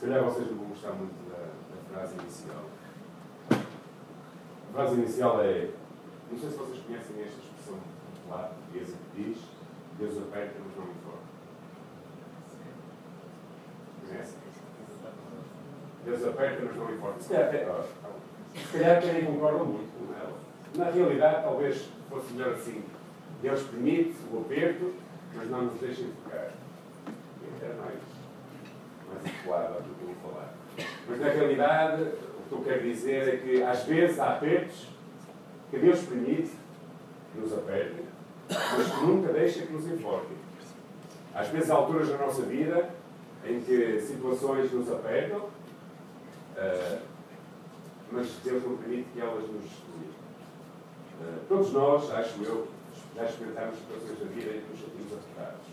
Se calhar vocês não vão gostar muito da, da frase inicial. A frase inicial é. Não sei se vocês conhecem esta expressão popular portuguesa que diz Deus aperta, mas não informa. Conhecem? Deus aperta, mas não informa. Se calhar até. Se calhar até nem concordam muito com ela. Na realidade, talvez fosse melhor assim. Deus permite o aperto, mas não nos deixa tocar. E é mais, mais adequado do que eu vou falar. Mas na realidade, o que eu quero dizer é que às vezes há apertos que Deus permite que nos apertem, mas que nunca deixa que nos enforquem. Às vezes há alturas na nossa vida em que situações nos apertam, uh, mas Deus não permite que elas nos destruam. Uh, todos nós, acho eu, já experimentámos situações da vida em que nos sentimos apertados.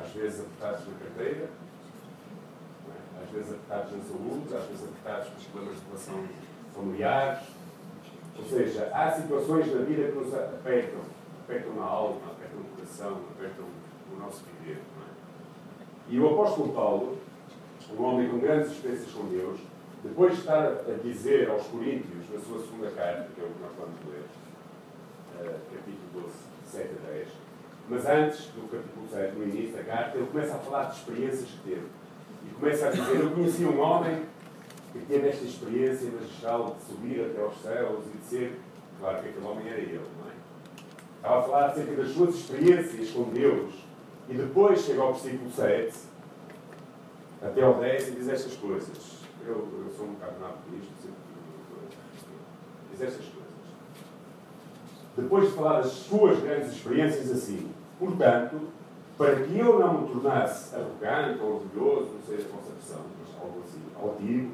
Às vezes apertados na carteira? Às vezes apertados na saúde, às vezes apertados pelos problemas de relação familiares. Ou seja, há situações na vida que nos apertam. Apertam na alma, apertam no coração, apertam o nosso viver. É? E o apóstolo Paulo, um homem com grandes experiências com Deus, depois de estar a dizer aos Coríntios, na sua segunda carta, que é o que nós vamos ler, uh, capítulo 12, 7 a 10, mas antes do capítulo 7, no início da carta, ele começa a falar de experiências que teve. E começa a dizer: Eu conheci um homem que teve esta experiência magistral de subir até aos céus e de ser. Claro que aquele homem era ele, não é? Estava a falar acerca das suas experiências com Deus. E depois chega ao versículo 7, até ao 10, e diz estas coisas. Eu, eu sou um bocado nabo sempre diz estas coisas. Depois de falar das suas grandes experiências assim, portanto, para que eu não me tornasse arrogante orgulhoso, não sei a versão, mas algo assim, altivo,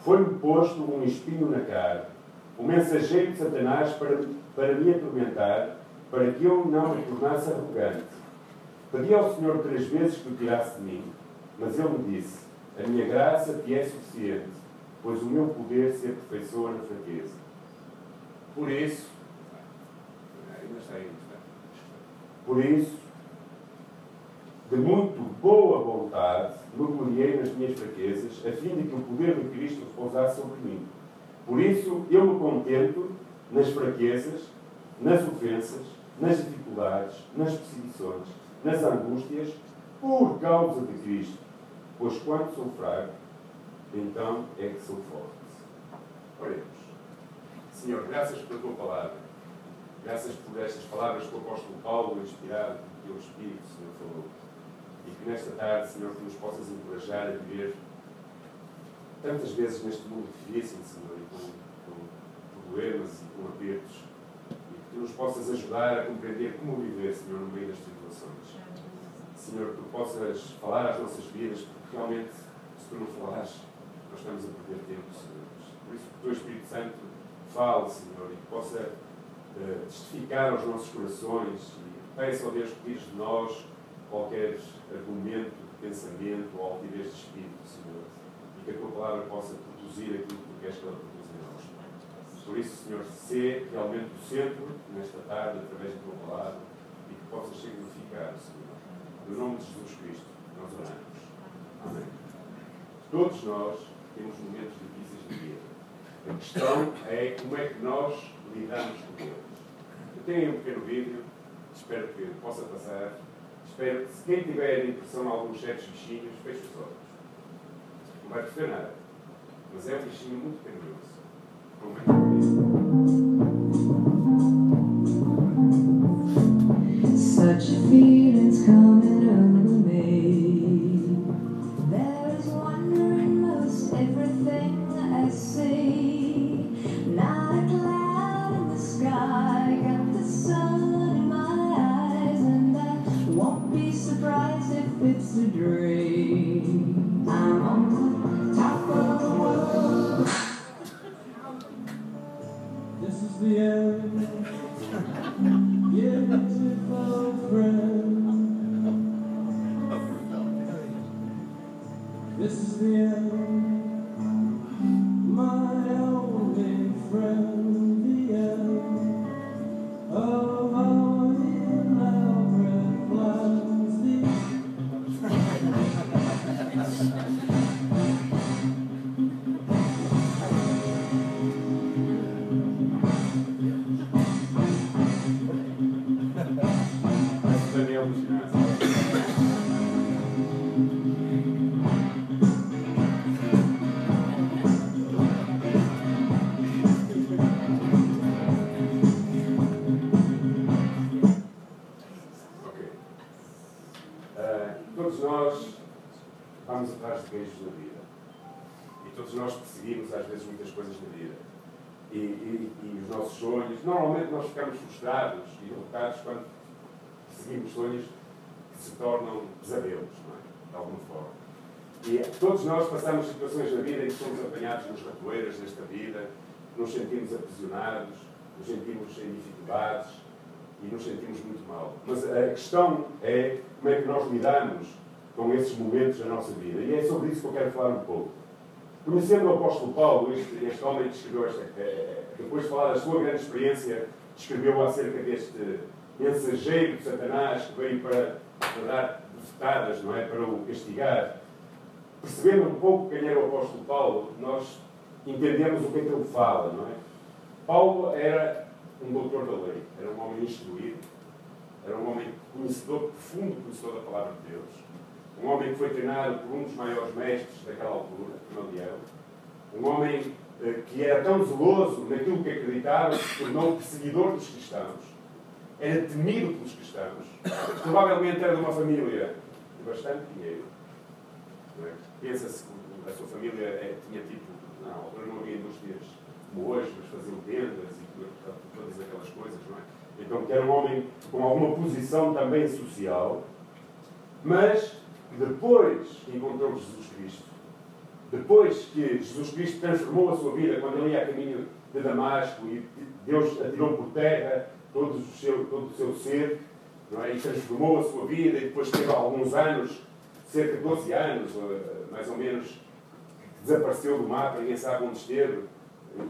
foi-me posto um espinho na cara, um mensageiro de Satanás para, para me atormentar, para que eu não me tornasse arrogante. Pedi ao Senhor três vezes que o tirasse de mim, mas ele me disse: A minha graça te é suficiente, pois o meu poder se aperfeiçoa na fraqueza. Por isso. Por isso, de muito boa vontade, me gloriei nas minhas fraquezas, a fim de que o poder de Cristo repousasse sobre mim. Por isso, eu me contento nas fraquezas, nas ofensas, nas dificuldades, nas perseguições, nas angústias, por causa de Cristo. Pois quando sou fraco, então é que sou forte. Oremos. Senhor, graças pela tua palavra. Graças por estas palavras que o apóstolo Paulo, inspirado pelo Espírito, Senhor, falou. E que nesta tarde, Senhor, tu nos possas encorajar a viver tantas vezes neste mundo difícil, Senhor, e com, com problemas e com apertos. E que tu nos possas ajudar a compreender como viver, Senhor, no meio das situações. Senhor, que tu possas falar às nossas vidas, porque realmente, se tu não falares, nós estamos a perder tempo, Senhor. Por isso, que o teu Espírito Santo fale, Senhor, e que possa uh, testificar aos nossos corações e peça ao Deus que diz de nós qualquer argumento pensamento ou altivez de espírito, Senhor, e que a tua palavra possa produzir aquilo que tu queres que ela produza em nós. Por isso, Senhor, sê realmente o centro nesta tarde, através da tua palavra, e que possas ser glorificado, Senhor. No nome de Jesus Cristo, nós oramos. Amém. Todos nós temos momentos difíceis de vida. A questão é como é que nós lidamos com eles. Eu tenho um pequeno vídeo, espero que possa passar. Espero se quem tiver impressão alguns certos bichinhos, feche os olhos. Não vai perceber nada. Mas é um bichinho muito Such feelings coming over it's a dream. I'm somos apanhados nos ratoeiras desta vida, nos sentimos aprisionados, nos sentimos em dificuldades e nos sentimos muito mal. Mas a questão é como é que nós lidamos com esses momentos da nossa vida. E é sobre isso que eu quero falar um pouco. Conhecendo o apóstolo Paulo, este, este homem que escreveu esta, eh, depois de falar da sua grande experiência, escreveu acerca deste mensageiro de Satanás que veio para, para dar bofetadas, não é? Para o castigar. Percebendo um pouco quem era o apóstolo Paulo, nós entendemos o que é que ele fala, não é? Paulo era um doutor da lei, era um homem instruído, era um homem conhecedor, profundo conhecedor da palavra de Deus, um homem que foi treinado por um dos maiores mestres daquela altura, Gamaliel, um homem eh, que era tão zeloso naquilo que acreditava que se tornou perseguidor dos cristãos, era temido pelos cristãos, provavelmente era de uma família de bastante dinheiro. É? Pensa-se que a sua família é, tinha tipo, na altura não havia indústrias como hoje, mas faziam vendas e todas aquelas coisas, não é? Então, que era um homem com alguma posição também social, mas depois que encontrou Jesus Cristo, depois que Jesus Cristo transformou a sua vida, quando ele ia a caminho de Damasco e Deus atirou por terra todo o seu, todo o seu ser, não é? e transformou a sua vida, e depois teve alguns anos, cerca de 12 anos, mais ou menos, desapareceu do mapa, ninguém sabe onde esteve,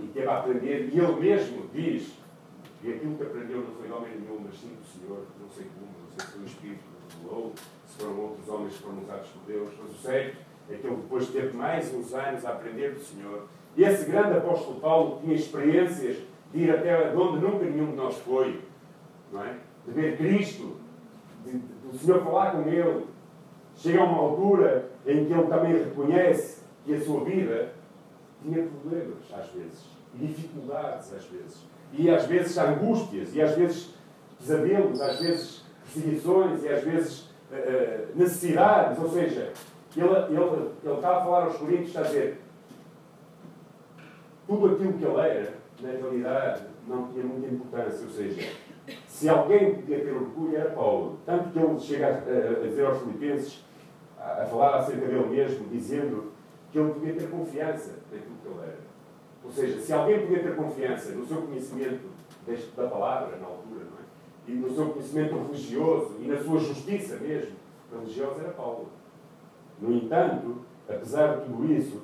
e teve a aprender, e ele mesmo diz e aquilo que aprendeu não foi homem nenhum, mas sim do Senhor, não sei como, não sei se foi o Espírito que revelou, se foram outros homens que foram usados por Deus, mas o certo é que ele depois teve mais uns anos a aprender do Senhor. E esse grande apóstolo Paulo tinha experiências de ir até onde nunca nenhum de nós foi, não é? De ver Cristo, de, de, do Senhor falar com ele. Chega a uma altura em que ele também reconhece que a sua vida tinha problemas, às vezes, e dificuldades, às vezes e às vezes angústias, e às vezes pesadelos, às vezes perseguições, e às vezes uh, necessidades. Ou seja, ele, ele, ele está a falar aos Coríntios, está a dizer tudo aquilo que ele era, na realidade, não tinha muita importância. Ou seja, se alguém podia ter orgulho, era Paulo. Tanto que ele chega a, a dizer aos Filipenses, a, falar acerca dele mesmo, dizendo que ele podia ter confiança naquilo que ele era. Ou seja, se alguém podia ter confiança no seu conhecimento deste, da palavra, na altura, não é? e no seu conhecimento religioso e na sua justiça mesmo religiosa, era Paulo. No entanto, apesar de tudo isso,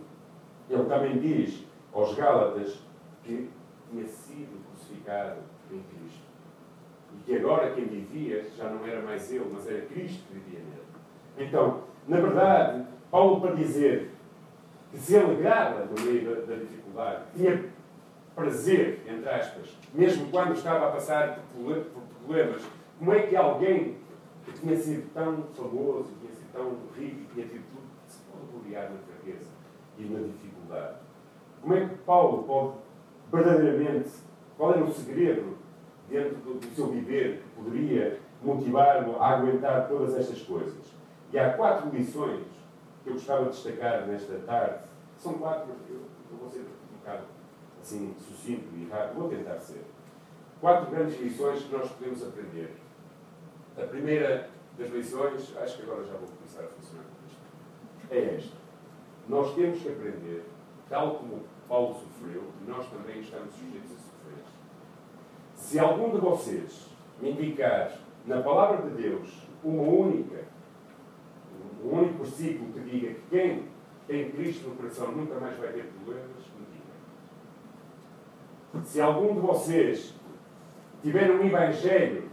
ele também diz aos Gálatas que tinha sido crucificado em Cristo. E que agora quem vivia já não era mais ele, mas era Cristo que vivia nele. Então, na verdade, Paulo para dizer que se alegrava no meio da, da dificuldade, tinha prazer, entre aspas, mesmo quando estava a passar por problemas. Como é que alguém que tinha sido tão famoso, tinha sido tão rico, tinha tido tudo, se pode gloriar na fraqueza e na dificuldade? Como é que Paulo pode verdadeiramente, qual era o segredo dentro do, do seu viver que poderia motivar-lo a aguentar todas estas coisas? E há quatro lições que eu gostava de destacar nesta tarde. São quatro, eu, eu vou ser um bocado assim, sucinto e rápido, vou tentar ser. Quatro grandes lições que nós podemos aprender. A primeira das lições, acho que agora já vou começar a funcionar com isto, é esta. Nós temos que aprender, tal como Paulo sofreu, nós também estamos sujeitos a sofrer. Se algum de vocês me indicar na palavra de Deus uma única um único versículo que diga que quem tem Cristo no coração nunca mais vai ter problemas, me diga. Se algum de vocês tiver um Evangelho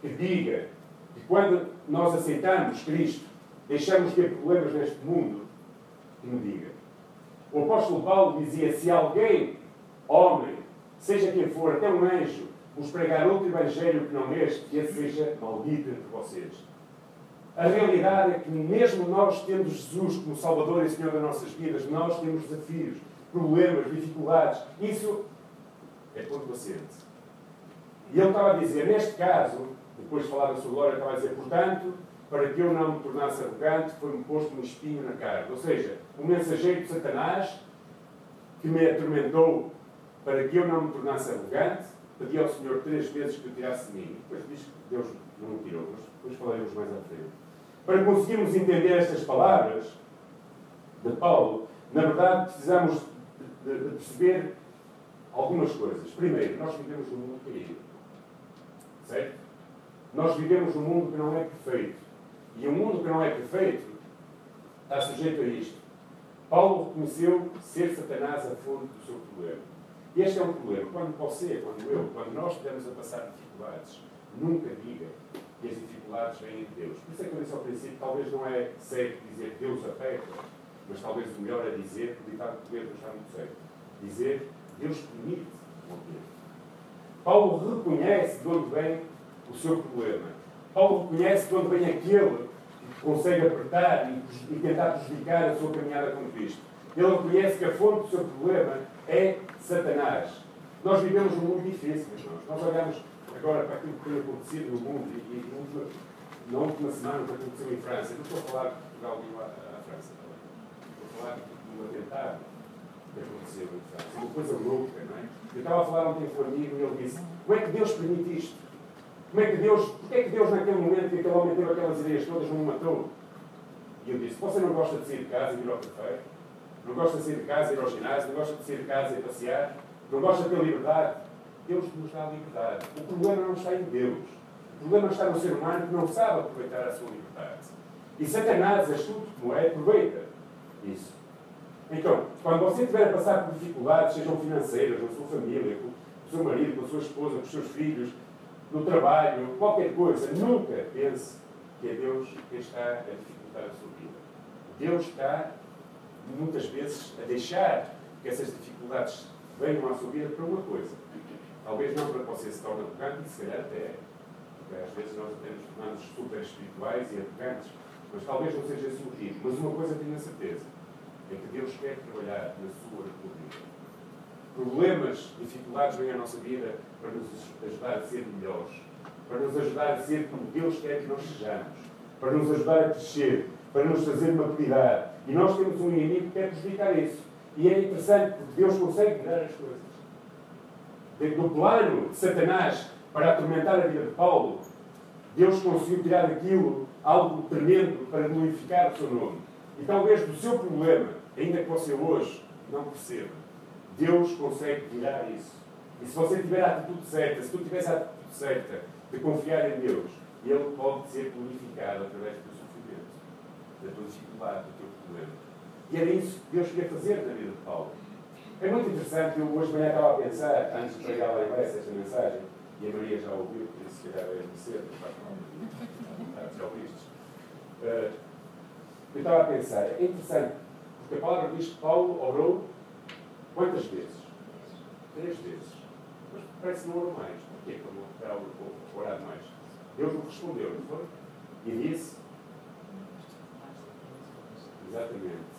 que diga que quando nós aceitamos Cristo, deixamos de ter problemas neste mundo, que me diga. O apóstolo Paulo dizia: se alguém, homem, seja quem for, até um anjo, vos pregar outro Evangelho que não este, que esse seja maldito entre vocês. A realidade é que, mesmo nós tendo Jesus como Salvador e Senhor das nossas vidas, nós temos desafios, problemas, dificuldades. Isso é ponto assente. E ele estava a dizer, neste caso, depois de falar da sua glória, estava a dizer, portanto, para que eu não me tornasse arrogante, foi-me posto um espinho na carne. Ou seja, o mensageiro de Satanás, que me atormentou para que eu não me tornasse arrogante, pedi ao Senhor três vezes que o tirasse de mim. Depois diz que Deus não o tirou, mas depois falaremos mais à frente. Para conseguirmos entender estas palavras de Paulo, na verdade precisamos de, de perceber algumas coisas. Primeiro, nós vivemos num mundo caído. Certo? Nós vivemos num mundo que não é perfeito. E um mundo que não é perfeito está sujeito a isto. Paulo reconheceu ser Satanás a fonte do seu problema. E este é um problema. Quando você, quando eu, quando nós estivermos a passar dificuldades, nunca diga que as dificuldades vêm de Deus. Por isso é que eu disse ao princípio, talvez não é certo dizer Deus aperta, mas talvez o melhor é dizer, o ditado de Pedro está muito certo, dizer Deus permite o Paulo reconhece de onde vem o seu problema. Paulo reconhece de onde vem aquele que consegue apertar e, e tentar prejudicar a sua caminhada com Cristo. Ele reconhece que a fonte do seu problema é Satanás. Nós vivemos um mundo difícil, irmãos. Nós olhamos agora para aquilo que tem acontecido no mundo e, e na última semana o que aconteceu em França. Não estou a falar de Portugal e a, França também. Estou a falar do atentado que aconteceu em França. Uma coisa louca, não é? Eu estava a falar ontem com um amigo e ele disse: Como é que Deus permite isto? Como é que Deus, porque é que Deus naquele momento que aquele homem teve aquelas ideias todas não matou? E eu disse, você não gosta de sair de casa e ir ao café? Não gosta de sair de casa e ir ao ginásio? Não gosta de sair de casa e passear? Não gosta de ter liberdade? Deus nos dá liberdade. O problema não está em Deus. O problema está no ser humano que não sabe aproveitar a sua liberdade. E Satanás, astuto como é, aproveita isso. Então, quando você estiver a passar por dificuldades, sejam financeiras, na sua família, com o seu marido, com a sua esposa, com os seus filhos, no trabalho, qualquer coisa, nunca pense que é Deus quem está a dificultar a sua vida. Deus está, muitas vezes, a deixar que essas dificuldades venham à sua vida para uma coisa. Talvez não para que você se torne arrogante, se calhar até. Porque às vezes nós temos tornamos super espirituais e arrogantes, mas talvez não seja esse o motivo. Mas uma coisa tenho a certeza, é que Deus quer trabalhar na sua vida problemas, dificuldades vêm à nossa vida para nos ajudar a ser melhores, para nos ajudar a ser como Deus quer que nós sejamos, para nos ajudar a crescer, para nos trazer maturidade. E nós temos um inimigo que quer prejudicar isso. E é interessante porque Deus consegue virar as coisas. Do plano de Satanás para atormentar a vida de Paulo, Deus conseguiu tirar daquilo algo tremendo para glorificar o seu nome. E talvez do seu problema, ainda que você hoje não perceba, Deus consegue virar isso. E se você tiver a atitude certa, se tu tiveres a atitude certa de confiar em Deus, Ele pode ser glorificado através do sofrimento, da tua dificuldade, do teu problema. E era isso que Deus queria fazer na vida de Paulo. É muito interessante, eu hoje de manhã estava a pensar, antes de pregar lá em Bessa esta mensagem, e a Maria já ouviu, por isso se calhar muito cedo, já ouviste. Eu estava a pensar, é interessante, porque a palavra diz que Paulo orou Quantas vezes? Três vezes. Mas parece que não orou mais. Porquê? Para não orar mais. Deus não respondeu, não foi? E disse: Exatamente.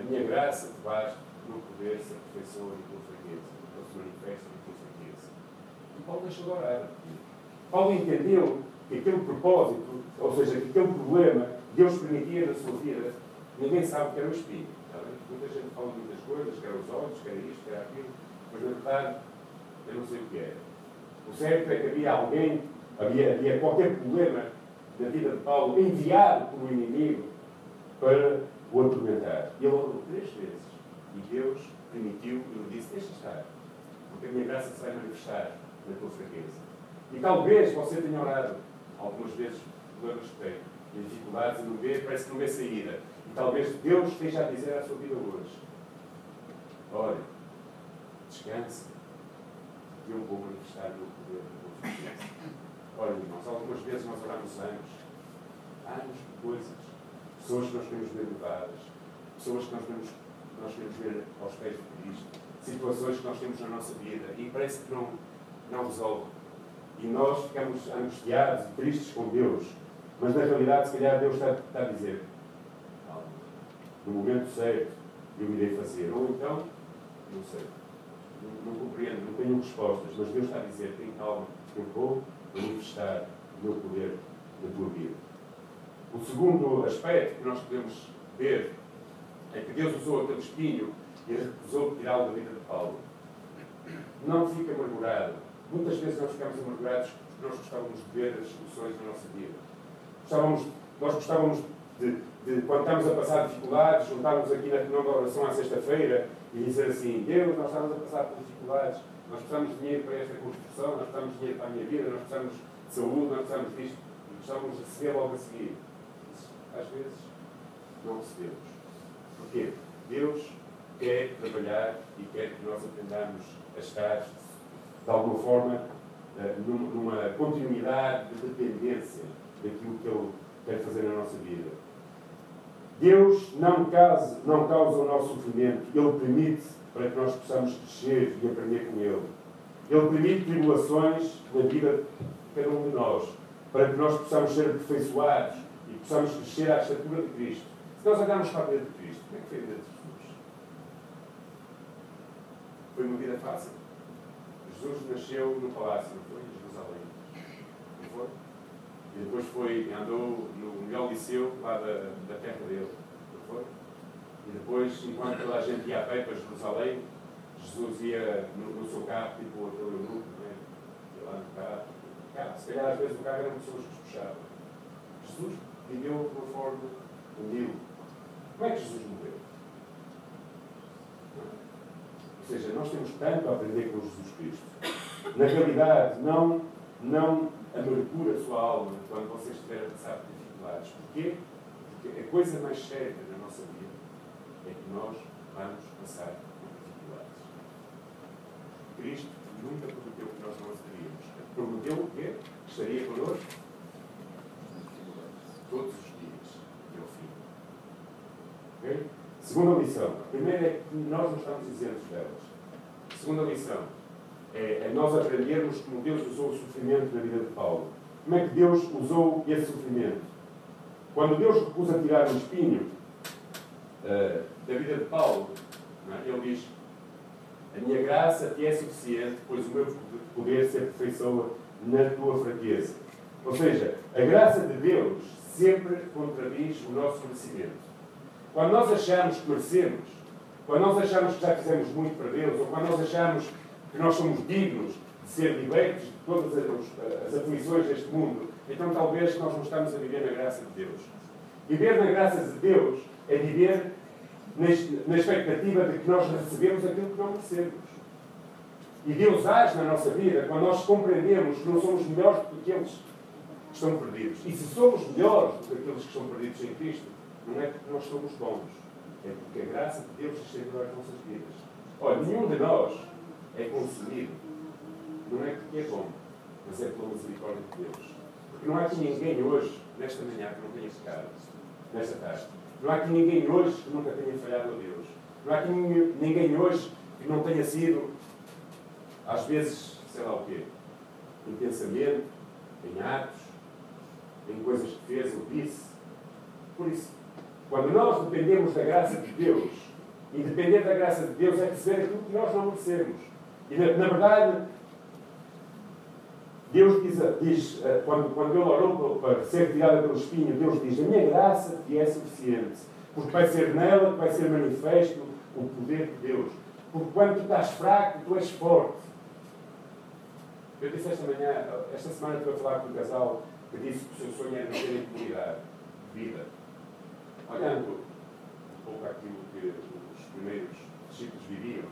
A minha graça te basta não poder se aperfeiçoa em tua fraqueza, não se manifesta em tua. E Paulo deixou de orar. Paulo entendeu que aquele propósito, ou seja, que aquele problema, Deus permitia na sua vida, ninguém sabe que era o Espírito. Muita gente fala muitas coisas, quer os olhos, quer isto, quer aquilo, mas na verdade eu não sei o que é. O certo é que havia alguém, havia, havia qualquer problema na vida de Paulo enviado por um inimigo para o atormentar. E ele. E Deus permitiu e lhe disse: Deixa estar, porque a minha graça se vai manifestar na tua fraqueza. E talvez você tenha orado algumas vezes problemas que tem, dificuldades e não vê, parece que não vê saída. E talvez Deus esteja a dizer à sua vida hoje: Olha, descanse, eu vou manifestar o meu poder na tua Olha, irmãos, algumas vezes nós oramos anos, anos de coisas, pessoas que nós ver mudadas, pessoas que nós nós queremos ver aos pés de Cristo, situações que nós temos na nossa vida e parece que não, não resolve. E nós ficamos angustiados e tristes com Deus, mas na realidade, se calhar, Deus está, está a dizer: no momento certo eu irei fazer. Ou então, não sei, não, não compreendo, não tenho respostas, mas Deus está a dizer: tem calma, eu vou manifestar o meu poder na tua vida. O segundo aspecto que nós podemos ver é que Deus usou aquele espinho e recusou tirá-lo da vida de Paulo. Não fica amargurado. Muitas vezes nós ficamos amargurados porque nós gostávamos de ver as soluções da nossa vida. Gostávamos, nós gostávamos de, de, quando estamos a passar dificuldades, juntarmos aqui na reunião de oração à sexta-feira e dizer assim, Deus, nós estamos a passar por dificuldades, nós precisamos de dinheiro para esta construção, nós precisamos de dinheiro para a minha vida, nós precisamos de saúde, nós precisamos disto, gostávamos de receber logo a seguir. Às vezes, não recebemos. Porquê? Deus quer trabalhar e quer que nós aprendamos a estar, de alguma forma, eh, numa continuidade de dependência daquilo que Ele quer fazer na nossa vida. Deus não causa, não causa o nosso sofrimento, Ele permite para que nós possamos crescer e aprender com Ele. Ele permite tribulações na vida de cada um de nós, para que nós possamos ser aperfeiçoados e possamos crescer à estatura de Cristo. Se nós olharmos para a vida de Cristo, como é que foi a vida de Jesus? Foi uma vida fácil. Jesus nasceu no palácio, não foi? Em Jerusalém. Não foi? E depois foi, andou no melhor liceu lá da, da terra dele. Não foi? E depois, enquanto toda a gente ia a pé para Jerusalém, Jesus ia no, no seu carro, tipo aquele grupo, né? ia lá no carro. Cara, se calhar às vezes o carro eram pessoas que se puxavam. Jesus viveu de uma forma humilde. Como é que Jesus morreu? Ou seja, nós temos tanto a aprender com Jesus Cristo. Na realidade, não, não amargura a sua alma quando você estiver a passar por dificuldades. Porquê? Porque a coisa mais séria na nossa vida é que nós vamos passar por dificuldades. Cristo nunca prometeu que nós não as teríamos. Prometeu o quê? Que estaria connosco todos os dias até o fim. Okay? Segunda lição. A primeira é que nós não estamos isentos delas. Segunda lição é, é nós aprendermos como Deus usou o sofrimento na vida de Paulo. Como é que Deus usou esse sofrimento? Quando Deus recusa tirar o espinho uh, da vida de Paulo, é? ele diz: A minha graça te é suficiente, pois o meu poder se aperfeiçoa na tua fraqueza. Ou seja, a graça de Deus sempre contradiz o nosso merecimento. Quando nós achamos que merecemos, quando nós achamos que já fizemos muito para Deus, ou quando nós achamos que nós somos dignos de ser libertos de todas as, as aflições deste mundo, então talvez nós não estamos a viver na graça de Deus. Viver na graça de Deus é viver na expectativa de que nós recebemos aquilo que não merecemos. E Deus age na nossa vida quando nós compreendemos que não somos melhores do que aqueles que estão perdidos. E se somos melhores do que aqueles que estão perdidos em Cristo, não é porque nós somos bons, é porque a graça de Deus chega às nossas vidas. Olha, nenhum de nós é consumido, não é porque é bom, mas é pela misericórdia de Deus. Porque não há aqui ninguém hoje, nesta manhã, que não tenha pecado, nesta tarde. Não há aqui ninguém hoje que nunca tenha falhado a Deus. Não há aqui ninguém hoje que não tenha sido, às vezes, sei lá o quê, em pensamento, em atos, em coisas que fez ou disse. Por isso, quando nós dependemos da graça de Deus, e depender da graça de Deus é receber aquilo que nós não merecemos. E, na, na verdade, Deus diz, diz eh, quando, quando ele orou para ser retirada pelo espinho, Deus diz: A minha graça te é suficiente, porque vai ser nela que vai ser manifesto o poder de Deus. Porque quando tu estás fraco, tu és forte. Eu disse esta manhã, esta semana estive a falar com um casal que disse que o seu sonho era viver em comunidade, vida. Olhando um pouco aquilo que os primeiros discípulos viviam,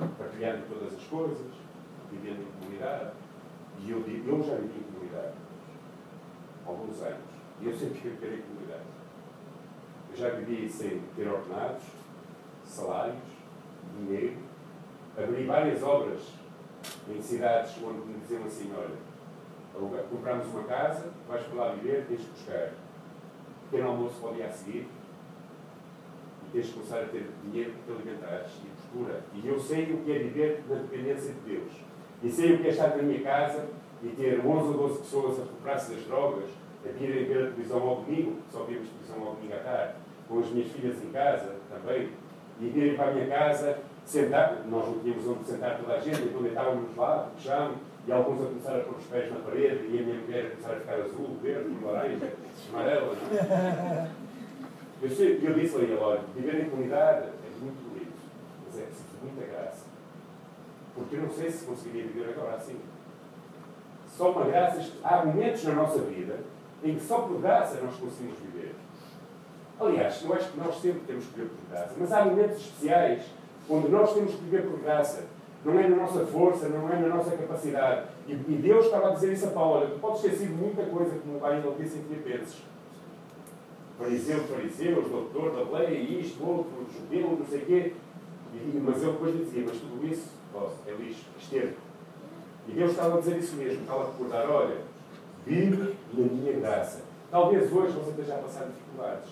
é? partilhando todas as coisas, vivendo em comunidade. E eu, eu já vivi em comunidade, há alguns anos, e eu sempre vivi em comunidade. Eu já vivi sem ter ordenados, salários, dinheiro, abri várias obras em cidades onde me diziam assim, olha, compramos uma casa, vais para lá viver, tens que buscar pequeno almoço para o dia a seguir, e tens que começar a ter dinheiro para te alimentares e postura. E eu sei o que é viver na dependência de Deus. E sei o que é estar na minha casa e ter 11 ou 12 pessoas a recuperar-se das drogas, a virem ver a televisão ao domingo, só vimos televisão ao domingo à tarde, com as minhas filhas em casa também, e virem para a minha casa sentar, nós não tínhamos onde sentar toda a gente, então deitávamos lá, puxámos, e alguns a começar a pôr os pés na parede, e a minha mulher a começar a ficar azul, verde, laranja, amarela. É? Eu, eu disse ali, olha, viver em comunidade é muito bonito, mas é preciso muita graça. Porque eu não sei se conseguiria viver agora assim. Só uma graça, há momentos na nossa vida em que só por graça nós conseguimos viver. Aliás, eu acho que nós sempre temos que viver por graça, mas há momentos especiais onde nós temos que viver por graça. Não é na nossa força, não é na nossa capacidade. E, e Deus estava a dizer isso a Paulo: olha, tu podes ter sido muita coisa que não disse em Filipenses. Fariseu, fariseus, doutor da lei, isto, outro, judeu, não sei o quê. E, mas ele depois dizia: mas tudo isso ó, é lixo, esterco. E Deus estava a dizer isso mesmo, estava a recordar: olha, vive na minha graça. Talvez hoje você esteja a passar dificuldades.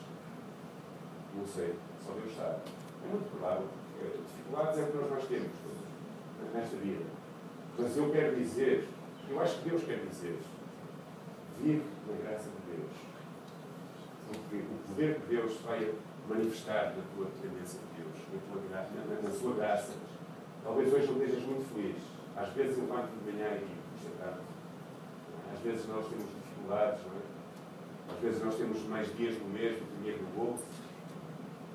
Não sei, só Deus sabe. É muito provável. Dificuldades é o que nós mais temos nesta vida. Mas eu quero dizer, eu acho que Deus quer dizer, vive na graça de Deus. Porque o poder de Deus vai manifestar na tua dependência de Deus, na, tua graça, na, na sua graça. Talvez hoje não estejas muito feliz. Às vezes eu levanto de manhã e digo, às vezes nós temos dificuldades, não é? Às vezes nós temos mais dias no mês do que dinheiro no bolso.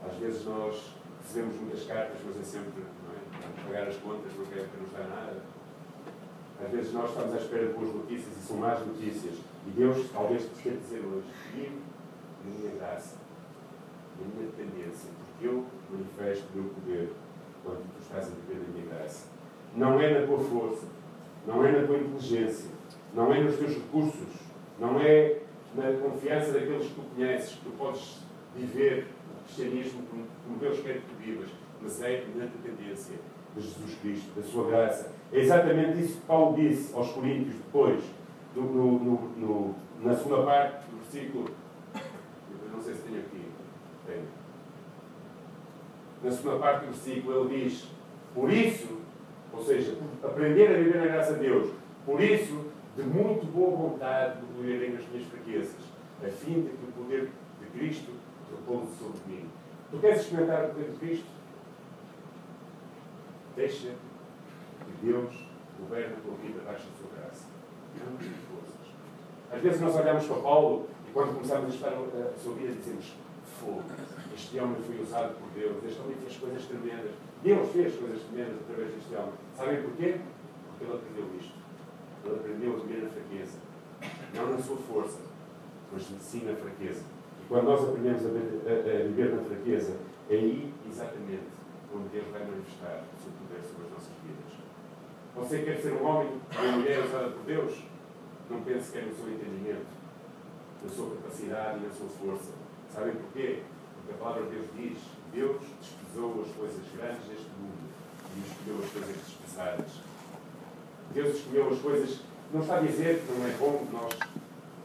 Às vezes nós recebemos muitas cartas, mas é sempre é? pagar as contas, não quer que nos dá nada. Às vezes nós estamos à espera de boas notícias e são más notícias. E Deus talvez te quer dizer hoje, vive na minha graça, na minha dependência, porque eu manifesto o meu poder quando tu estás a viver na minha graça. Não é na tua força, não é na tua inteligência, não é nos teus recursos, não é na confiança daqueles que tu conheces, que tu podes viver o cristianismo que tu vivas, mas é na dependência de Jesus Cristo, da sua graça. É exatamente isso que Paulo disse aos Coríntios depois, no, no, no, na segunda parte do versículo. Eu não sei se tenho aqui. Tenho. Na segunda parte do versículo ele diz: Por isso, ou seja, aprender a viver na graça de Deus, por isso, de muito boa vontade me nas minhas fraquezas, a fim de que o poder de Cristo repouse sobre mim. Tu queres experimentar o poder de Cristo? Deixa que Deus governe a tua vida abaixo da sua graça. Não de forças. Às vezes nós olhamos para Paulo e quando começamos a estudar a sua vida dizemos fogo. Este homem foi usado por Deus. Este homem fez coisas tremendas. Deus fez coisas tremendas através deste homem. Sabem porquê? Porque ele aprendeu isto. Ele aprendeu a viver na fraqueza. Não na sua força, mas sim na fraqueza. Quando nós aprendemos a, viver na fraqueza, é aí exatamente onde Deus vai manifestar o seu poder sobre as nossas vidas. Você quer ser um homem ou uma mulher usada por Deus? Não pense que é no seu entendimento, na sua capacidade e na sua força. Sabem porquê? Porque a palavra de Deus diz: Deus desprezou as coisas grandes deste mundo e escolheu as coisas desprezadas. Deus escolheu as coisas. Não está a dizer que não é bom nós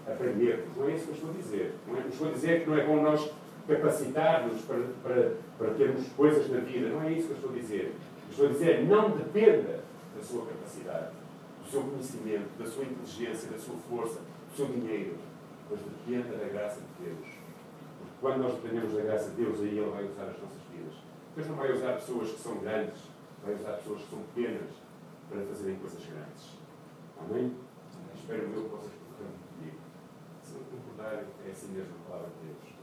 aprendermos. Não é isso que eu estou a dizer. Não, é, estou a dizer que não é bom nós capacitar-nos para, para, para termos coisas na vida. Não é isso que eu estou a dizer. Eu estou a dizer não dependa da sua capacidade, do seu conhecimento, da sua inteligência, da sua força, do seu dinheiro, mas dependa da graça de Deus. Porque quando nós dependemos da graça de Deus, aí Ele vai usar as nossas vidas. Deus não vai usar pessoas que são grandes, vai usar pessoas que são pequenas para fazerem coisas grandes. Amém? Espero eu que concordem comigo. Concordarem, é assim mesmo a palavra de Deus.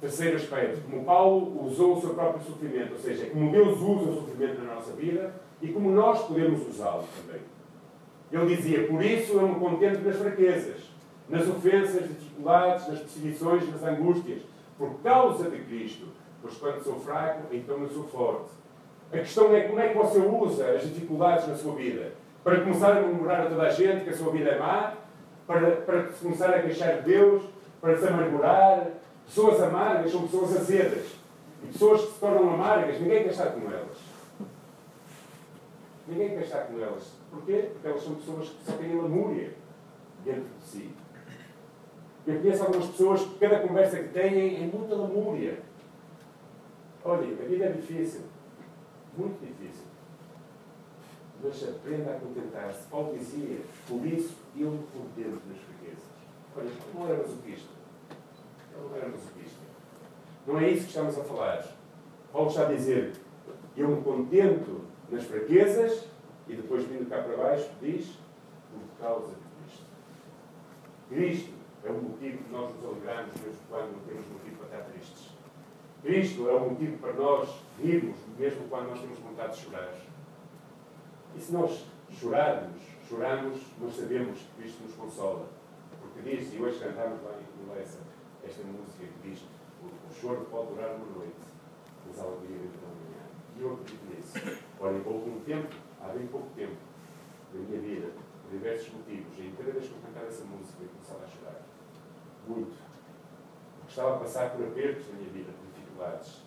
Terceiro aspecto, como Paulo usou o seu próprio sofrimento, ou seja, como Deus usa o sofrimento na nossa vida e como nós podemos usá-lo também. Ele dizia, por isso eu me contento nas fraquezas, nas ofensas, nas dificuldades, nas perseguições, nas angústias, por causa de Cristo, pois quando sou fraco, então eu sou forte. A questão é como é que você usa as dificuldades na sua vida? Para começar a murmurar a toda a gente que a sua vida é má? Para, para começar a queixar de Deus? Para se amargurar? Pessoas amargas são pessoas azedas. E pessoas que se tornam amargas, ninguém quer estar com elas. Ninguém quer estar com elas. Porquê? Porque elas são pessoas que só têm lamúria dentro de si. Eu conheço algumas pessoas que cada conversa que têm é muita lamúria. Olhem, a vida é difícil. Muito difícil. Mas aprenda a contentar-se. Paulo dizia, por isso eu me contento nas fraquezas. Olha, não era masoquista. Ele não era masoquista. Não é isso que estamos a falar. Paulo está a dizer, eu me contento nas fraquezas E depois, vindo cá para baixo, diz: por causa de Cristo. Cristo é o motivo que nós nos alegramos mesmo quando não temos motivo para estar tristes. Cristo é o motivo para nós rirmos, mesmo quando nós temos vontade de chorar. E se nós chorarmos, choramos, mas sabemos que Cristo nos consola. Porque diz, e hoje cantamos lá em Lessa, esta música que diz: o, choro pode durar uma noite, mas a alegria vem pela manhã. E eu acredito nisso. Olha, em pouco tempo, há bem pouco tempo, na minha vida, por diversos motivos, e cada vez que eu cantava essa música, eu começava a chorar. Muito. Porque estava a passar por apertos na minha vida, por dificuldades.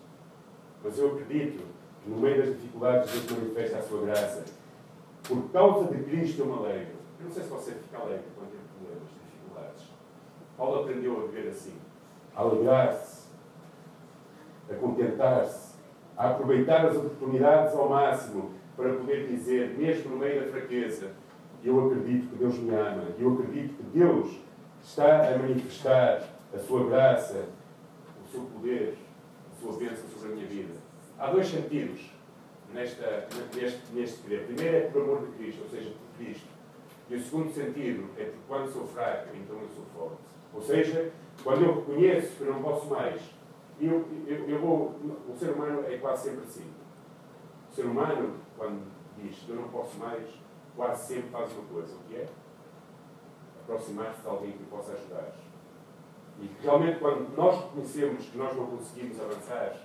Mas eu acredito que no meio das dificuldades Deus manifesta a sua graça. Por causa de Cristo eu me alegro. Eu não sei se você fica alegre quando tem problemas, dificuldades. Paulo aprendeu a viver assim. A alegrar-se, a contentar-se, a aproveitar as oportunidades ao máximo para poder dizer, mesmo no meio da fraqueza, eu acredito que Deus me ama, eu acredito que Deus está a manifestar a sua graça, o seu poder, a sua bênção sobre a minha vida. Há dois sentidos nesta, neste, neste querer. Primeiro é por amor de Cristo, ou seja, por Cristo. E o segundo sentido é por quando sou fraco, então eu sou forte. Ou seja, quando eu reconheço que não posso mais, eu, eu, eu vou. O ser humano é quase sempre assim. O ser humano, quando diz que eu não posso mais, quase sempre faz uma coisa, o que é? Aproximar-se de alguém que possa ajudar. E realmente, quando nós reconhecemos que nós não conseguimos avançar,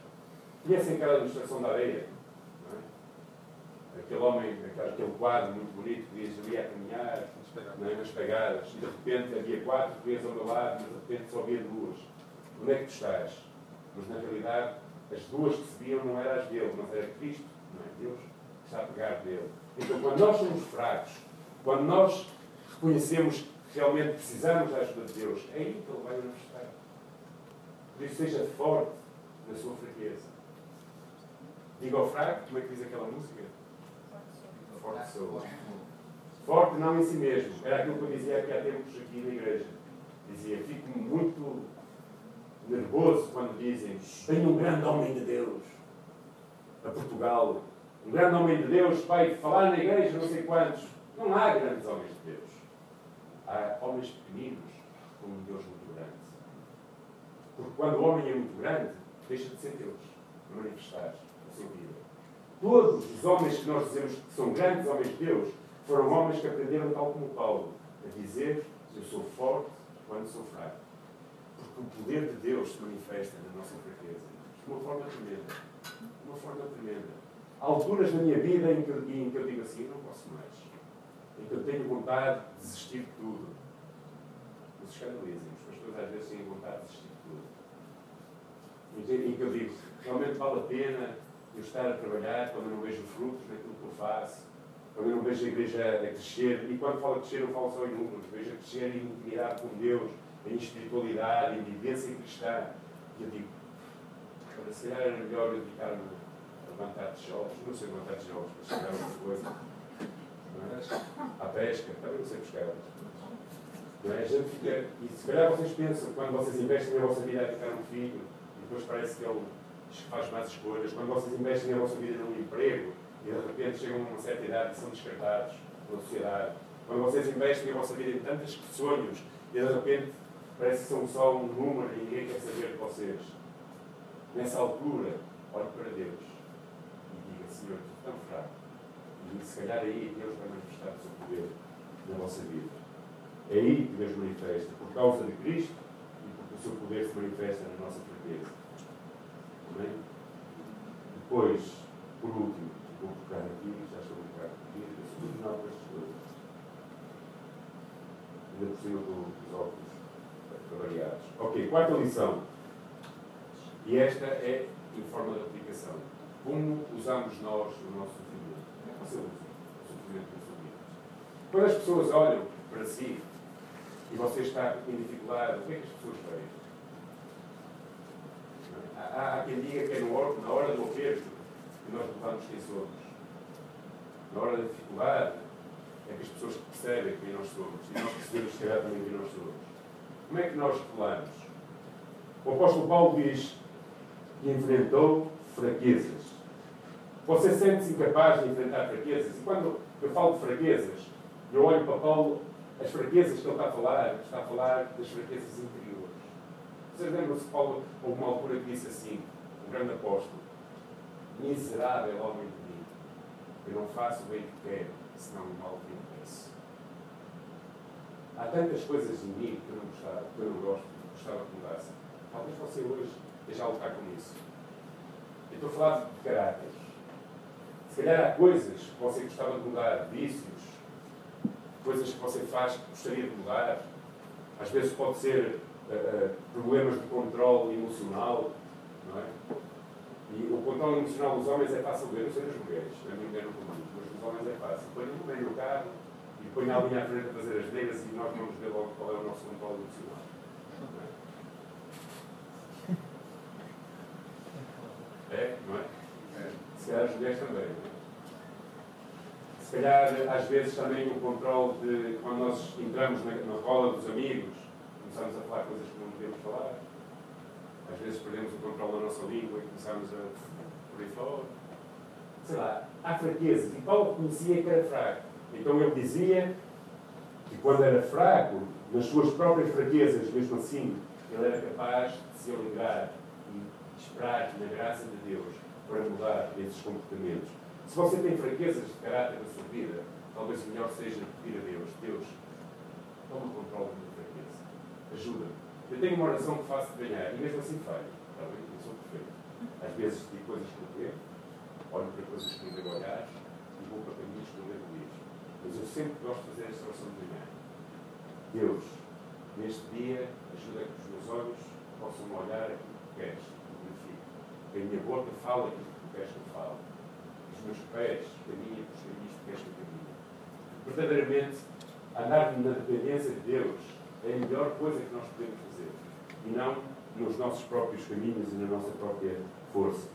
conhecem aquela ilustração da areia? Aquele homem, aquele quadro muito bonito que diz ali a caminhar, não é? nas pegadas, e de repente havia quatro vezes ao meu lado, mas de repente só havia duas. Onde é que tu estás? Mas na realidade, as duas que se viam não eram as dele, mas era Cristo, não é Deus, que está a pegar dele. Então, quando nós somos fracos, quando nós reconhecemos que realmente precisamos da ajuda de Deus, é aí que Ele vai manifestar. Por isso, seja forte na sua fraqueza. Diga ao fraco, como é que diz aquela música? Forte. Forte não em si mesmo. Era aquilo que eu dizia aqui há tempos aqui na igreja. Dizia, fico muito nervoso quando dizem tenho um grande homem de Deus a Portugal. Um grande homem de Deus vai falar na igreja, não sei quantos. Não há grandes homens de Deus. Há homens pequeninos com um Deus muito grande. Porque quando o homem é muito grande, deixa de ser Deus, manifestar a sua vida. Todos os homens que nós dizemos que são grandes homens de Deus foram homens que aprenderam, tal como Paulo, a dizer: Eu sou forte quando sou fraco. Porque o poder de Deus se manifesta na nossa fraqueza de uma forma tremenda. De uma forma tremenda. Há alturas na minha vida em que, em que eu digo assim: Não posso mais. Em que eu tenho vontade de desistir de tudo. Nos escandalizem, as pessoas às vezes têm vontade de desistir de tudo. Em que eu digo: Realmente vale a pena eu estar a trabalhar quando eu não vejo frutos naquilo que eu faço quando eu não vejo a igreja a crescer, e quando falo crescer, não falo só em números, vejo a crescer em intimidade com Deus, em espiritualidade, em vivência cristã. E eu digo, para se calhar era melhor eu dedicar-me a levantar tijolos, não sei levantar tijolos, mas chegar a outra coisa. É? À pesca, também não sei pescar. Não é? A gente fica, e se calhar vocês pensam, quando vocês investem na vossa vida a ficar um filho, e depois parece que ele faz mais escolhas, quando vocês investem na vossa vida num emprego, e de repente chegam a uma certa idade e são descartados pela sociedade. Quando vocês investem a vossa vida em tantos sonhos e de repente parece que são só um número e ninguém quer saber de vocês. Nessa altura, olhe para Deus e diga, Senhor, estou tão fraco. E se calhar aí Deus vai manifestar o seu poder na vossa vida. É aí que Deus manifesta, por causa de Cristo e porque o seu poder se manifesta na nossa fraqueza. Amém? Depois, por último, vou tocar aqui, já estou a tocar aqui, no final destas coisas. Ainda por cima dos óculos variados. Ok, quarta lição. E esta é em forma de aplicação. Como usamos nós o nosso sofrimento? Como é que você usa o sofrimento suas vidas? Quando as pessoas olham para si e você está em dificuldade, o que é que as pessoas veem? Há, há quem diga que é no, na hora do aperto que nós levamos quem somos. Na hora da dificuldade é que as pessoas percebem quem nós somos e nós percebemos se calhar também quem nós somos. Como é que nós revelamos? O apóstolo Paulo diz que enfrentou fraquezas. Você sente-se incapaz de enfrentar fraquezas. E quando eu falo de fraquezas, eu olho para Paulo, as fraquezas que ele está a falar, está a falar das fraquezas interiores. Vocês lembram-se que Paulo, houve uma altura que disse assim, o grande apóstolo, miserável homem de mim, eu não faço o bem que quero, senão o mal que eu peço. Há tantas coisas em mim que eu não gostava, que eu não gosto, que gostava que mudasse. Talvez você hoje esteja a lutar com isso. Eu estou a falar de caráter. Se calhar há coisas que você gostava de mudar, vícios, coisas que você faz que gostaria de mudar. Às vezes pode ser uh, uh, problemas de controle emocional, não é? E o controle emocional dos homens é fácil ver, não sei das mulheres, minha mulher não comigo, mas dos homens é fácil. Põe um bem no carro e põe a linha à frente a fazer as negras e nós vamos ver logo qual é o nosso controle emocional. É, não é? é. Se calhar as mulheres também. Não é? Se calhar, às vezes, também o controle de quando nós entramos na, na roda dos amigos, começamos a falar coisas que não podemos falar. Às vezes perdemos o controle da nossa língua e começamos a por aí fora. Sei lá, há fraquezas. E Paulo conhecia que era fraco. Então ele dizia que quando era fraco, nas suas próprias fraquezas, mesmo assim, ele era capaz de se alegrar e esperar na graça de Deus para mudar esses comportamentos. Se você tem fraquezas de caráter na sua vida, talvez o melhor seja pedir a Deus: Deus, toma o controle da minha fraqueza. Ajuda-me. Eu tenho uma oração que faço de ganhar e mesmo assim falho. Está bem? Eu sou perfeito. Às vezes digo coisas que não devo, olho para coisas que não devo olhar e vou para caminhos que não devo ir. Mas eu sempre gosto de fazer esta oração de ganhar. Deus, neste dia, ajuda que os meus olhos possam olhar aquilo que queres que a minha boca fala aquilo que queres que eu fale. Os meus pés caminham os caminhos que queres que eu caminhe. Verdadeiramente, andar na dependência de Deus é a melhor coisa que nós podemos fazer. E não nos nossos próprios caminhos e na nossa própria força.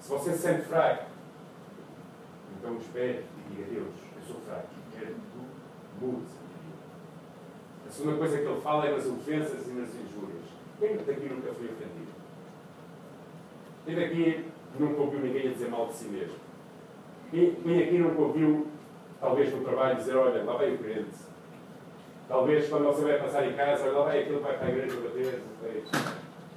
Se você se sente fraco, então espere e diga a Deus, eu sou fraco, quero que tu mudes a minha vida. A segunda coisa que ele fala é nas ofensas e nas injúrias. Quem daqui nunca foi ofendido? Quem aqui nunca ouviu ninguém a dizer mal de si mesmo? Quem, aqui nunca ouviu, talvez no trabalho, dizer: Olha, lá vai o crente. Talvez quando você vai passar em casa, lá vai que vai para a igreja bater.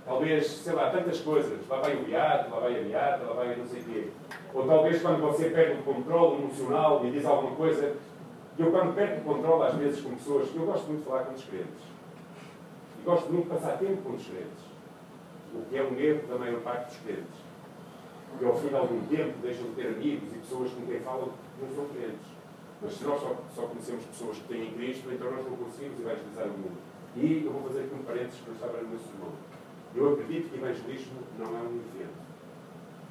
Talvez, sei lá, tantas coisas. Lá vai o beato, lá vai a beata, lá vai não sei o quê. Ou talvez quando você perde o controle emocional e diz alguma coisa. Eu, quando perco o controle, às vezes, com pessoas, eu gosto muito de falar com os crentes. E gosto muito de passar tempo com os crentes o que é um erro da maior parte dos crentes. Porque ao fim de algum tempo deixam de ter amigos e pessoas com quem falam não são crentes. Mas se nós só, só conhecemos pessoas que têm Cristo, então nós não conseguimos evangelizar o mundo. E eu vou fazer aqui um parênteses que não estava no meu sermão. Eu acredito que evangelismo não é um evento.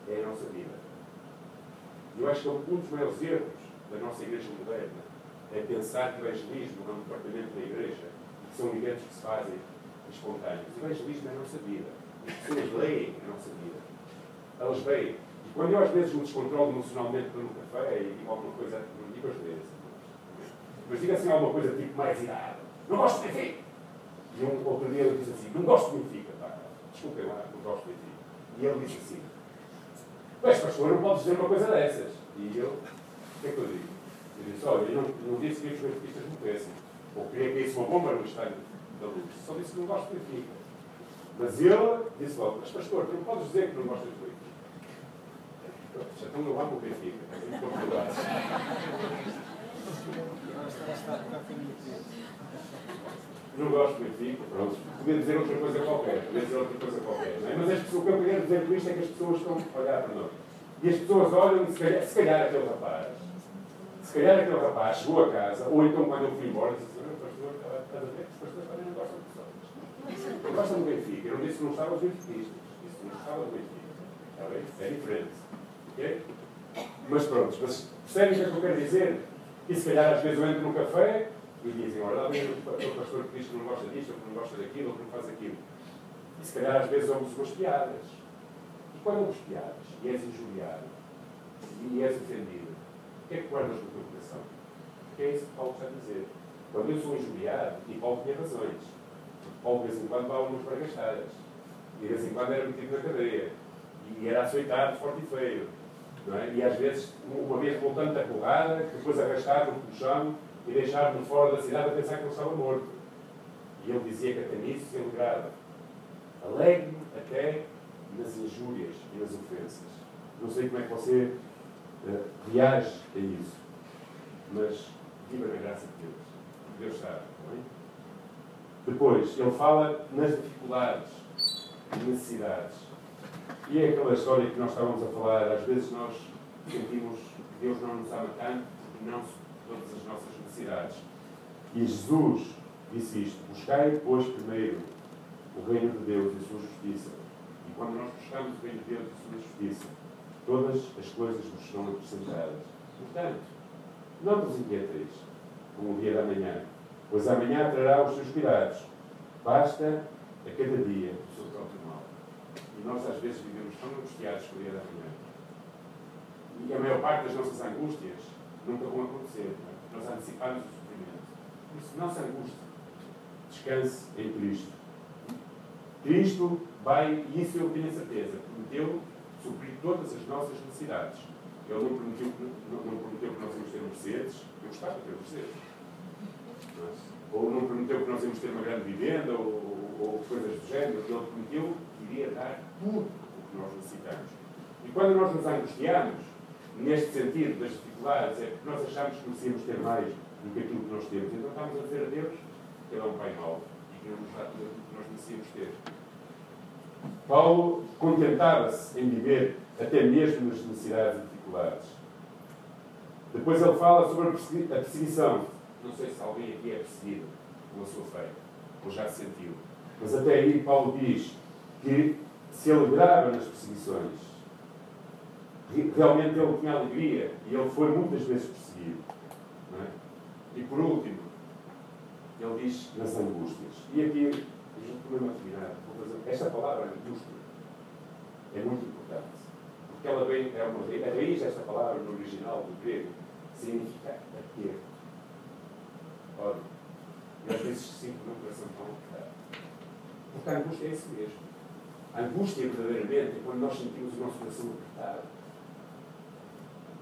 É a nossa vida. Eu acho que um dos maiores erros da nossa igreja moderna é pensar que evangelismo é um departamento da igreja que são eventos que se fazem espontâneos. Evangelismo é a nossa vida. As pessoas leem a nossa vida. Elas veem. Quando eu às vezes me descontrolo emocionalmente para um café e digo alguma coisa, não digo às vezes, mas digo assim alguma coisa tipo mais irada. Não gosto de Benfica. E um outro dia ele disse assim, não gosto de Benfica. Pá. Desculpem lá, não gosto de Benfica. E ele disse assim, mas pastor, não podes dizer uma coisa dessas. E eu, o que é que eu digo? Eu disse, olha, eu não, não disse que os benfiquistas morressem. Ou queria que isso uma bomba no estádio da luz. Só disse que não gosto de Benfica. Mas ele disse logo, mas pastor, tu não podes dizer que não gostas de Benfica. Então eu amo o Benfica. Não gosto de Benfica, pronto. Podia dizer outra coisa qualquer, podia dizer outra coisa qualquer. Não é? Mas as pessoas, o que eu queria dizer com isto é que as pessoas estão a olhar para nós. E as pessoas olham e se calhar, se calhar aquele rapaz, se calhar aquele rapaz chegou a casa, ou então quando eu fui embora, disse assim, pastor, estás a ver que os pastores também não gostam de pessoas. Eu gosto do Benfica. Eu não disse que não estava aos benfiquistas. Disse que não estava aos benfica. Está bem? É diferente. Ok? Mas pronto, mas percebem o que é que eu quero dizer? E se calhar às vezes eu entro num café e dizem, olha o pastor que diz que não gosta disto, ou que não gosta daquilo, ou que não faz aquilo. E se calhar às vezes ouves umas piadas. E quando ouves piadas e és injuriado e és ofendido, o que é que guardas no teu coração? Porque é isso que Paulo está a dizer. Quando eu sou injuriado, e Paulo tinha razões, Paulo de vez em quando dava umas bargastadas, e de vez em quando era metido na cadeia, e era aceitado forte e feio. É? E às vezes, uma vez voltando da porrada, depois arrastaram no chão e deixaram-no fora da cidade a pensar que ele estava morto. E ele dizia que até nisso se alegrava. Alegre-me até nas injúrias e nas ofensas. Não sei como é que você uh, reage a isso, mas viva na graça de Deus. Deus sabe, não é? Depois, ele fala nas dificuldades, necessidades. E é aquela história que nós estávamos a falar, às vezes nós sentimos que Deus não nos ama tanto porque não todas as nossas necessidades. E Jesus disse isto: Buscai, pois, primeiro o reino de Deus e a sua justiça. E quando nós buscamos o reino de Deus e a sua justiça, todas as coisas nos são acrescentadas. Portanto, não vos inquieteis como o dia da manhã, pois amanhã trará os seus cuidados. Basta a cada dia o seu próprio. E nós às vezes vivemos tão angustiados com o dia da manhã. E a maior parte das nossas angústias nunca vão acontecer. É? Nós antecipamos o sofrimento. Por isso, não se angustie. Descanse em Cristo. Cristo vai, e isso eu tenho certeza, prometeu suprir todas as nossas necessidades. Ele não prometeu, não, não prometeu que nós íamos ter Mercedes, eu gostava de ter Mercedes. Mas, ou não prometeu que nós íamos ter uma grande vivenda, ou, ou, coisas do género. Ele prometeu iria dar tudo o que nós necessitamos. E quando nós nos angustiamos, neste sentido das dificuldades, é porque nós achamos que merecíamos ter mais do que aquilo que nós temos. Então estamos a dizer a Deus que Ele é um Pai mau e que não nos dá tudo aquilo que nós merecíamos ter. Paulo contentava-se em viver até mesmo nas necessidades e dificuldades. Depois ele fala sobre a perseguição. Não sei se alguém aqui é perseguido pela sua fé, ou já se sentiu. Mas até aí Paulo diz que se alegrava nas perseguições. Realmente ele tinha alegria e ele foi muitas vezes perseguido. É? E por último, ele diz nas angústias. E aqui, tomei uma atividade esta palavra, angústia, é muito importante. Porque ela vem, é uma a raiz desta palavra no original do grego significa aperto. Olha, e às vezes sinto no coração tão. Porque a angústia é isso mesmo. Angústia, verdadeiramente, é quando nós sentimos o nosso coração apertado.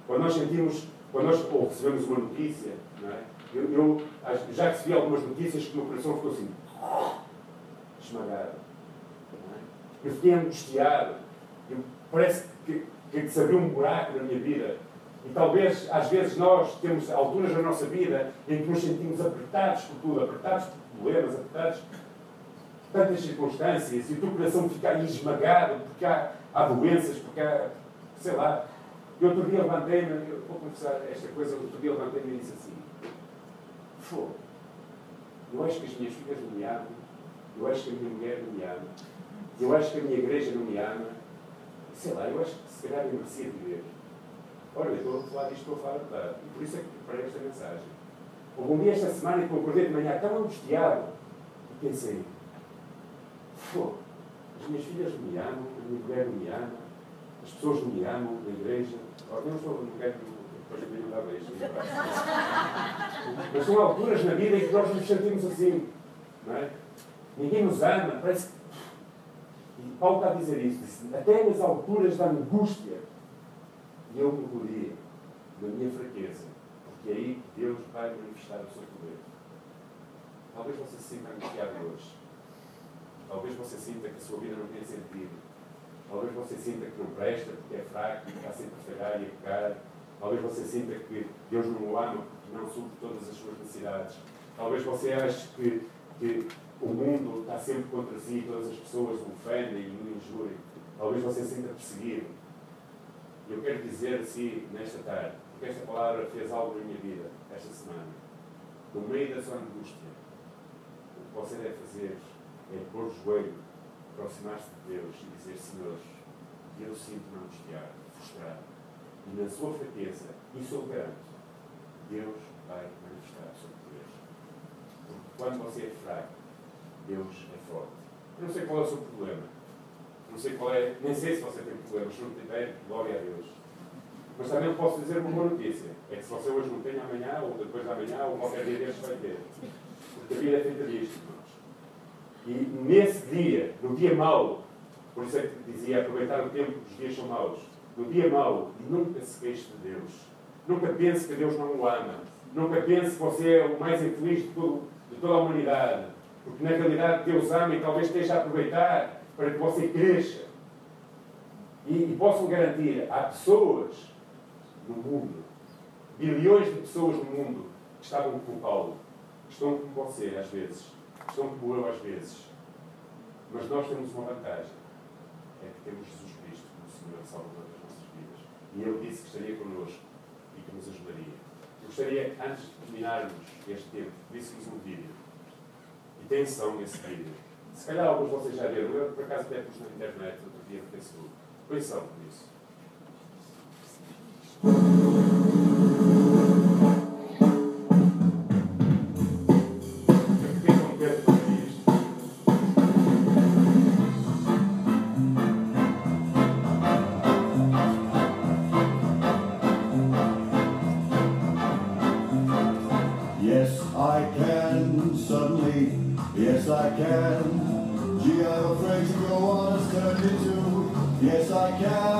Quando nós sentimos, quando nós ou recebemos uma notícia, não é? eu, eu já recebi algumas notícias que o meu coração ficou assim, esmagado eu fiquei angustiado. Eu, parece que, que se abriu um buraco na minha vida. E talvez, às vezes, nós temos alturas na nossa vida em que nos sentimos apertados por tudo, apertados por problemas, apertados tantas circunstâncias, e o teu coração fica aí esmagado porque há, há doenças, porque há, sei lá. E outro dia levantei-me, vou confessar esta coisa, outro dia levantei-me e disse assim: Fogo, eu acho que as minhas filhas não me amam, eu acho que a minha mulher não me ama, eu acho que a minha igreja não me ama. Sei lá, eu acho que se calhar eu merecia viver. Olha, eu estou a falar disto, estou a falar a verdade. E por isso é que preparei esta mensagem. Houve um dia esta semana que eu acordei de manhã tão angustiado e pensei, As minhas filhas me amam, a minha mulher me ama, as pessoas me amam na igreja. Eu não sou, não quero depois tenho dado isto. Mas são alturas na vida em que nós nos sentimos assim, não é? Ninguém nos ama, parece que Paulo está a dizer isto, até nas alturas da angústia, e eu me gloria da minha fraqueza, porque aí Deus vai manifestar o seu poder. Talvez você se sinta angustiado hoje. Talvez você sinta que a sua vida não tem sentido. Talvez você sinta que não presta porque é fraco, e está sempre a falhar e a pecar. Talvez você sinta que Deus não o ama porque não supre todas as suas necessidades. Talvez você ache que, que o mundo está sempre contra si, todas as pessoas o ofendem e o injuriam. Talvez você sinta perseguido. E eu quero dizer assim nesta tarde, porque esta palavra fez algo na minha vida esta semana. No meio da sua angústia, o que você deve fazer é pôr o joelho, aproximar-se de Deus e dizer: Senhor, eu sinto-me angustiado, frustrado. E na sua fraqueza, eu garanto, Deus vai manifestar o seu poder. Porque quando você é fraco, Deus é forte. Eu não sei qual é o seu problema. Não sei qual é, nem sei se você tem problemas. Se não tiver, glória a Deus. Mas também posso dizer uma boa notícia. É que se você hoje não tem, amanhã, ou depois de amanhã, ou qualquer dia destes vai ter. Porque a vida é feita disto. E nesse dia, no dia mau, por isso é que dizia aproveitar o tempo que os dias são maus. no dia mau, nunca se queixe de Deus. Nunca pense que Deus não o ama. Nunca pense que você é o mais infeliz de, todo, de toda a humanidade. Porque na realidade Deus ama e talvez esteja a aproveitar para que você cresça. E, e posso garantir, há pessoas no mundo, bilhões de pessoas no mundo, que estavam como Paulo, que estão como você às vezes, como eu às vezes. Mas nós temos uma vantagem, é que temos Jesus Cristo como Senhor e Salvador das nossas vidas. E Ele disse que estaria connosco e que nos ajudaria. Eu gostaria, antes de terminarmos este tempo, visse-vos um vídeo. E atenção nesse vídeo. Se calhar alguns de vocês já viram, eu por acaso até pus na internet, outro dia no Facebook. Atenção por isso. Yes, I can. Gee, I'm afraid to go on as 32. Yes, I can.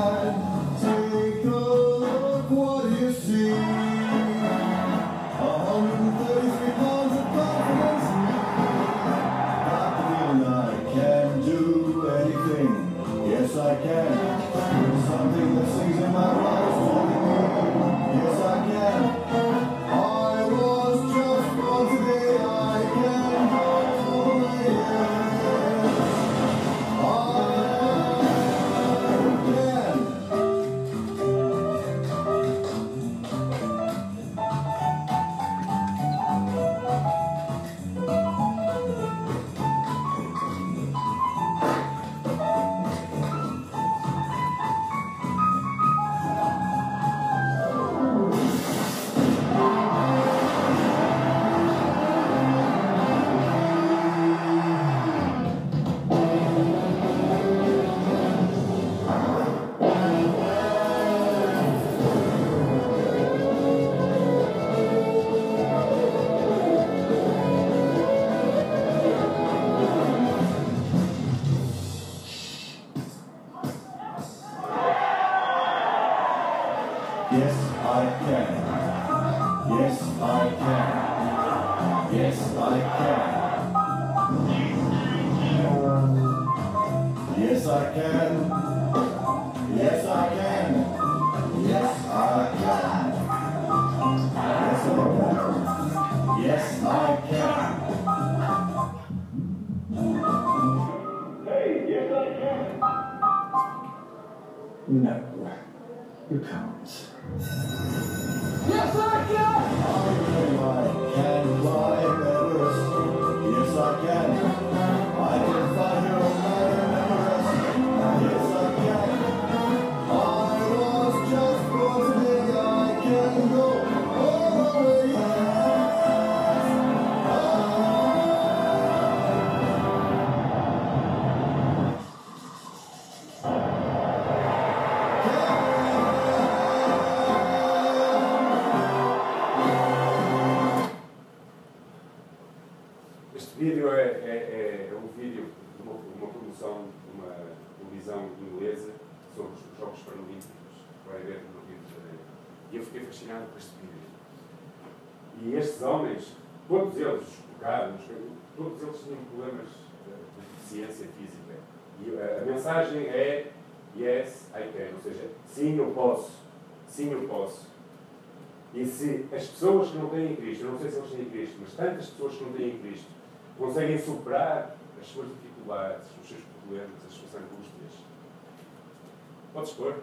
Podes pôr?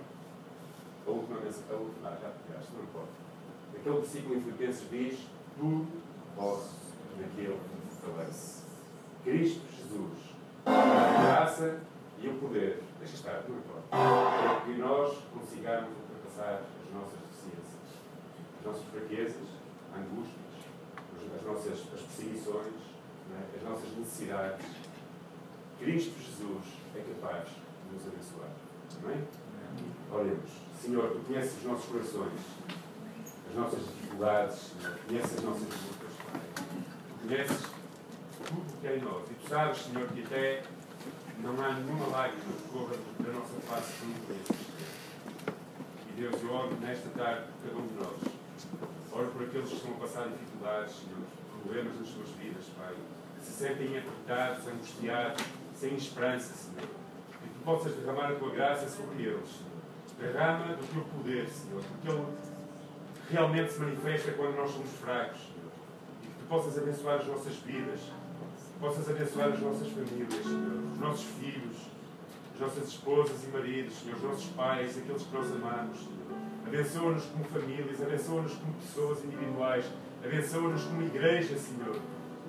A última mensagem, a última, ah, já pegaste, não importa. Aquele versículo em Filipenses diz: Tudo posso naquele que me fortalece. Cristo Jesus, a graça e o poder, deixa estar, não importa, para que nós consigamos ultrapassar as nossas deficiências, as nossas fraquezas, angústias, as- as nossas as perseguições, é? as nossas necessidades. Cristo Jesus é capaz de nos abençoar. Amém? Oremos. Senhor, Tu conheces os nossos corações, as nossas dificuldades, conheces as nossas lutas, Pai. Tu conheces tudo o que é em nós. E Tu sabes, Senhor, que até não há nenhuma lágrima que corra da nossa face que não conheces, Senhor. nesta tarde, por cada um de nós. Oro por aqueles que estão a passar dificuldades, Senhor, problemas nas suas vidas, Pai, que se sentem apertados, angustiados, sem esperança, Senhor. Que possas derramar a tua graça sobre eles. Derrama do teu poder, Senhor, porque Ele realmente se manifesta quando nós somos fracos. E que tu possas abençoar as nossas vidas, possas abençoar as nossas famílias, Senhor, os nossos filhos, as nossas esposas e maridos, Senhor, os nossos pais, aqueles que nós amamos, Senhor. Abençoa-nos como famílias, abençoa-nos como pessoas individuais, abençoa-nos como igreja, Senhor.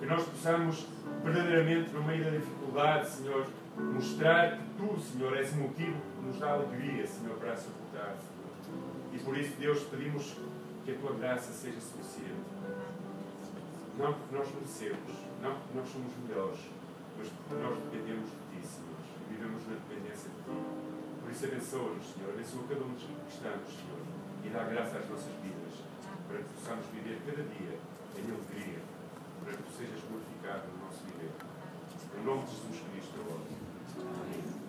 Que nós possamos, verdadeiramente, no meio da dificuldade, Senhor, mostrar que tu, Senhor, és o motivo que nos dá alegria, Senhor, para a suportar. E por isso, Deus, pedimos que a tua graça seja suficiente. Não porque nós merecemos, não porque nós somos melhores, mas porque nós dependemos de ti, Senhor, e vivemos na dependência de ti. Por isso, abençoa-nos, Senhor, abençoa cada um dos que estamos, Senhor, e dá graça às nossas vidas, para que possamos viver cada dia em alegria, para que tu sejas glorificado no nosso viver. Em nome de Jesus Cristo, eu oro. Amen.